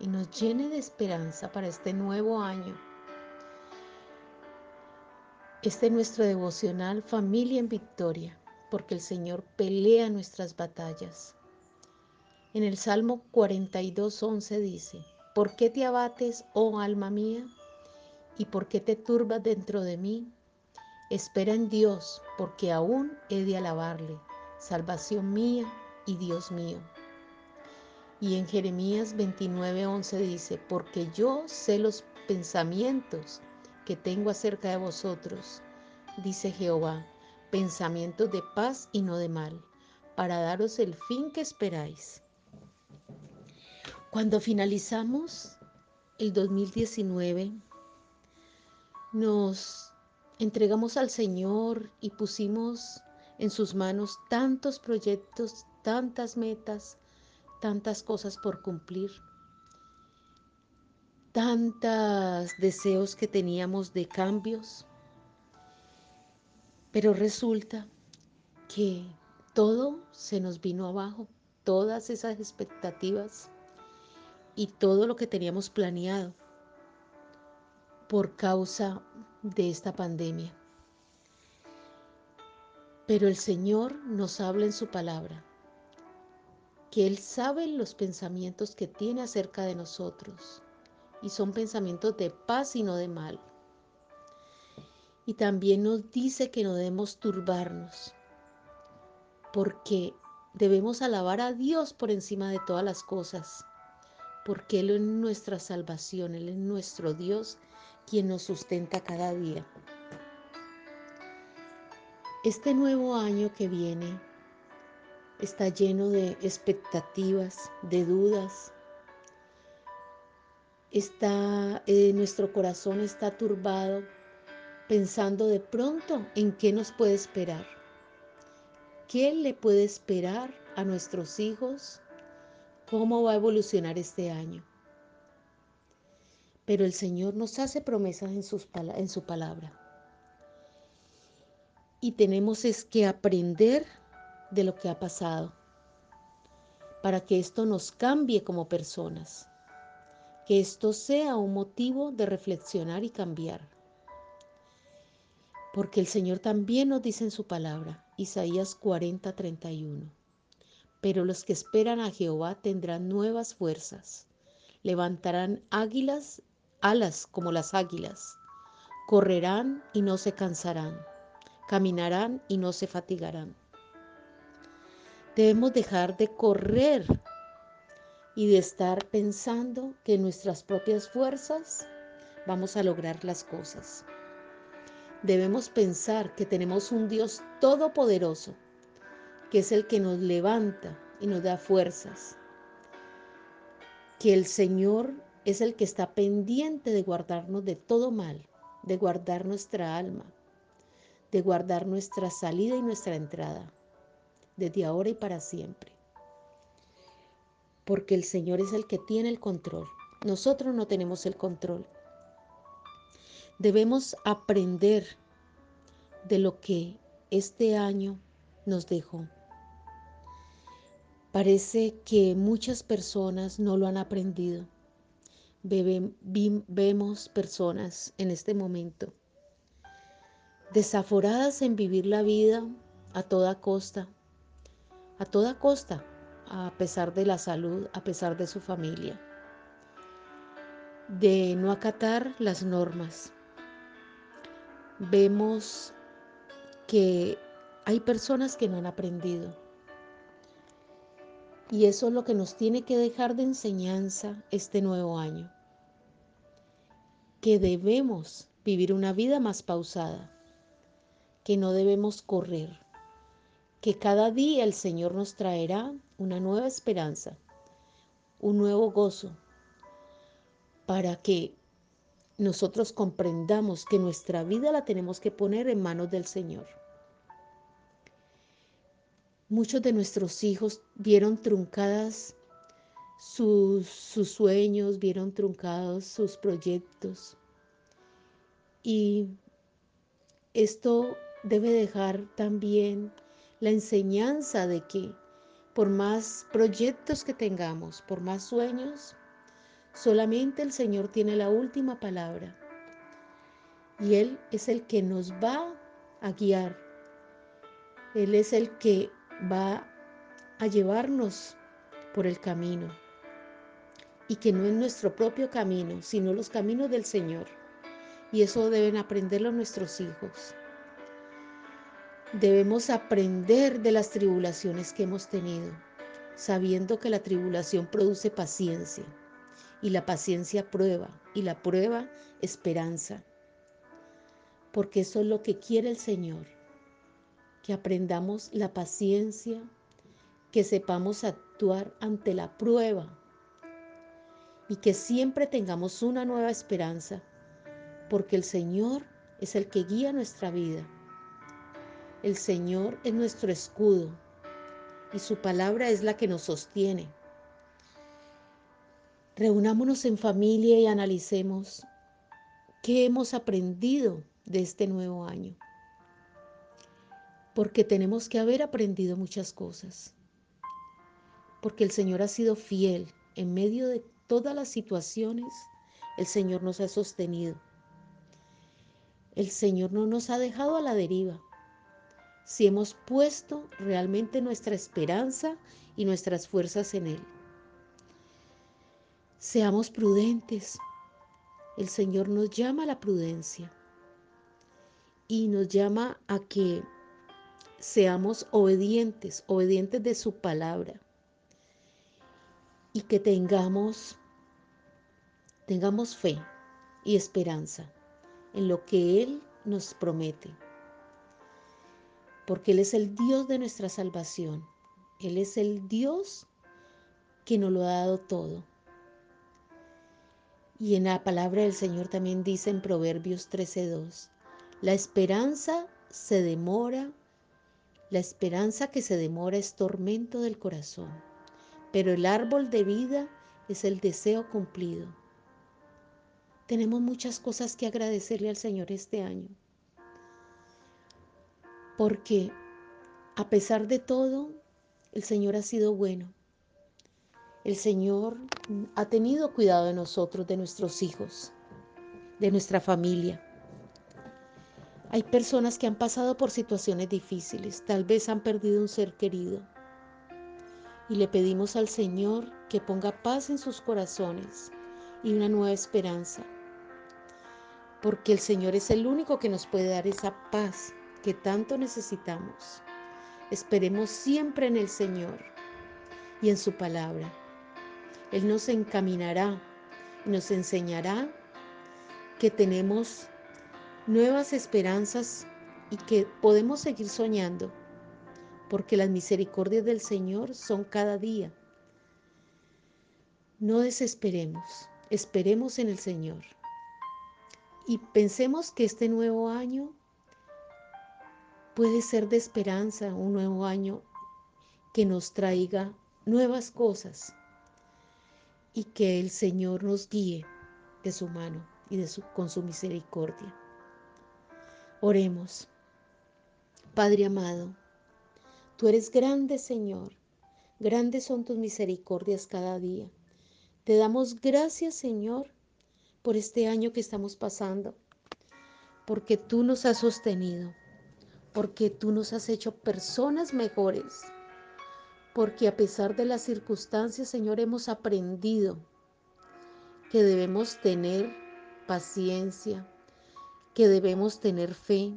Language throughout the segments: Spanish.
y nos llene de esperanza para este nuevo año. Este es nuestro devocional Familia en Victoria, porque el Señor pelea nuestras batallas. En el Salmo 42.11 dice, ¿por qué te abates, oh alma mía? ¿Y por qué te turbas dentro de mí? Espera en Dios, porque aún he de alabarle, salvación mía y Dios mío. Y en Jeremías 29:11 dice, porque yo sé los pensamientos que tengo acerca de vosotros, dice Jehová, pensamientos de paz y no de mal, para daros el fin que esperáis. Cuando finalizamos el 2019, nos entregamos al Señor y pusimos en sus manos tantos proyectos, tantas metas, tantas cosas por cumplir, tantos deseos que teníamos de cambios, pero resulta que todo se nos vino abajo, todas esas expectativas y todo lo que teníamos planeado por causa de esta pandemia. Pero el Señor nos habla en su palabra que Él sabe los pensamientos que tiene acerca de nosotros y son pensamientos de paz y no de mal. Y también nos dice que no debemos turbarnos, porque debemos alabar a Dios por encima de todas las cosas, porque Él es nuestra salvación, Él es nuestro Dios quien nos sustenta cada día. Este nuevo año que viene está lleno de expectativas, de dudas. Está, eh, nuestro corazón está turbado pensando de pronto en qué nos puede esperar. ¿Qué le puede esperar a nuestros hijos? ¿Cómo va a evolucionar este año? Pero el Señor nos hace promesas en, sus, en su palabra. Y tenemos es que aprender de lo que ha pasado, para que esto nos cambie como personas, que esto sea un motivo de reflexionar y cambiar. Porque el Señor también nos dice en su palabra, Isaías 40, 31, pero los que esperan a Jehová tendrán nuevas fuerzas, levantarán águilas, alas como las águilas, correrán y no se cansarán, caminarán y no se fatigarán. Debemos dejar de correr y de estar pensando que nuestras propias fuerzas vamos a lograr las cosas. Debemos pensar que tenemos un Dios todopoderoso, que es el que nos levanta y nos da fuerzas. Que el Señor es el que está pendiente de guardarnos de todo mal, de guardar nuestra alma, de guardar nuestra salida y nuestra entrada desde ahora y para siempre. Porque el Señor es el que tiene el control. Nosotros no tenemos el control. Debemos aprender de lo que este año nos dejó. Parece que muchas personas no lo han aprendido. vemos personas en este momento desaforadas en vivir la vida a toda costa, a toda costa, a pesar de la salud, a pesar de su familia, de no acatar las normas. Vemos que hay personas que no han aprendido. Y eso es lo que nos tiene que dejar de enseñanza este nuevo año. Que debemos vivir una vida más pausada, que no debemos correr, que cada día el Señor nos traerá una nueva esperanza, un nuevo gozo, para que nosotros comprendamos que nuestra vida la tenemos que poner en manos del Señor. Muchos de nuestros hijos vieron truncadas sus, sus, sueños, vieron truncados sus proyectos. Y esto debe dejar también la enseñanza de que por más proyectos que tengamos, por más sueños, solamente el Señor tiene la última palabra. Y Él es el que nos va a guiar. Él es el que va a llevarnos por el camino. Y que no es nuestro propio camino, sino los caminos del Señor. Y eso deben aprenderlo nuestros hijos. Debemos aprender de las tribulaciones que hemos tenido, sabiendo que la tribulación produce paciencia y la paciencia prueba y la prueba esperanza. Porque eso es lo que quiere el Señor, que aprendamos la paciencia, que sepamos actuar ante la prueba y que siempre tengamos una nueva esperanza, porque el Señor es el que guía nuestra vida el Señor es nuestro escudo y su palabra es la que nos sostiene. Reunámonos en familia y analicemos qué hemos aprendido de este nuevo año. Porque tenemos que haber aprendido muchas cosas. Porque el Señor ha sido fiel en medio de todas las situaciones. El Señor nos ha sostenido. El Señor no nos ha dejado a la deriva si hemos puesto realmente nuestra esperanza y nuestras fuerzas en Él. Seamos prudentes. El Señor nos llama a la prudencia y nos llama a que seamos obedientes, obedientes de su palabra y que tengamos tengamos fe y esperanza en lo que él nos promete porque Él es el Dios de nuestra salvación. Él es el Dios que nos lo ha dado todo. Y en la palabra del Señor también dice en Proverbios 13:2, la esperanza se demora, la esperanza que se demora es tormento del corazón, pero el árbol de vida es el deseo cumplido. Tenemos muchas cosas que agradecerle al Señor este año porque a pesar de todo, el Señor ha sido bueno. El Señor ha tenido cuidado de nosotros, de nuestros hijos, de nuestra familia. Hay personas que han pasado por situaciones difíciles, tal vez han perdido un ser querido. Y le pedimos al Señor que ponga paz en sus corazones y una nueva esperanza. Porque el Señor es el único que nos puede dar esa paz que tanto necesitamos. Esperemos siempre en el Señor y en su palabra. Él nos encaminará y nos enseñará que tenemos nuevas esperanzas y que podemos seguir soñando, porque las misericordias del Señor son cada día. No desesperemos, esperemos en el Señor y pensemos que este nuevo año puede ser de esperanza un nuevo año que nos traiga nuevas cosas y que el Señor nos guíe de su mano y de su, con su misericordia. Oremos. Padre amado, tú eres grande Señor, grandes son tus misericordias cada día. Te damos gracias Señor por este año que estamos pasando, porque tú nos has sostenido porque tú nos has hecho personas mejores, porque a pesar de las circunstancias, Señor, hemos aprendido que debemos tener paciencia, que debemos tener fe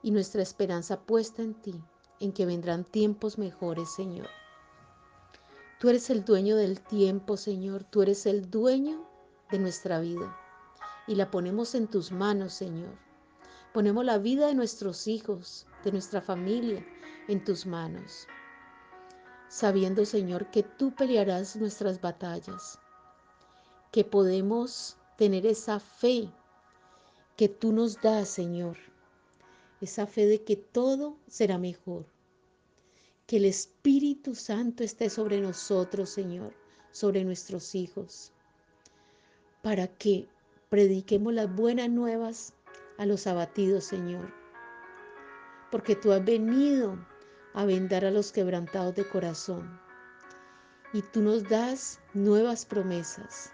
y nuestra esperanza puesta en ti, en que vendrán tiempos mejores, Señor. Tú eres el dueño del tiempo, Señor, tú eres el dueño de nuestra vida y la ponemos en tus manos, Señor. Ponemos la vida de nuestros hijos, de nuestra familia, en tus manos, sabiendo, Señor, que tú pelearás nuestras batallas, que podemos tener esa fe que tú nos das, Señor. Esa fe de que todo será mejor. Que el Espíritu Santo esté sobre nosotros, Señor, sobre nuestros hijos, para que prediquemos las buenas nuevas a los abatidos, Señor. Porque tú has venido a vendar a los quebrantados de corazón. Y tú nos das nuevas promesas.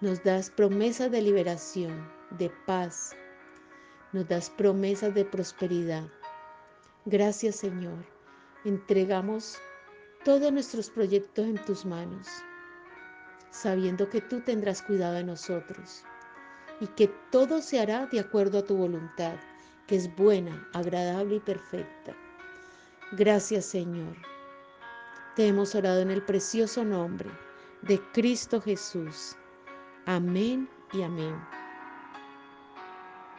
Nos das promesas de liberación, de paz. Nos das promesas de prosperidad. Gracias Señor. Entregamos todos nuestros proyectos en tus manos, sabiendo que tú tendrás cuidado de nosotros y que todo se hará de acuerdo a tu voluntad, que es buena, agradable y perfecta. Gracias Señor. Te hemos orado en el precioso nombre de Cristo Jesús. Amén y amén.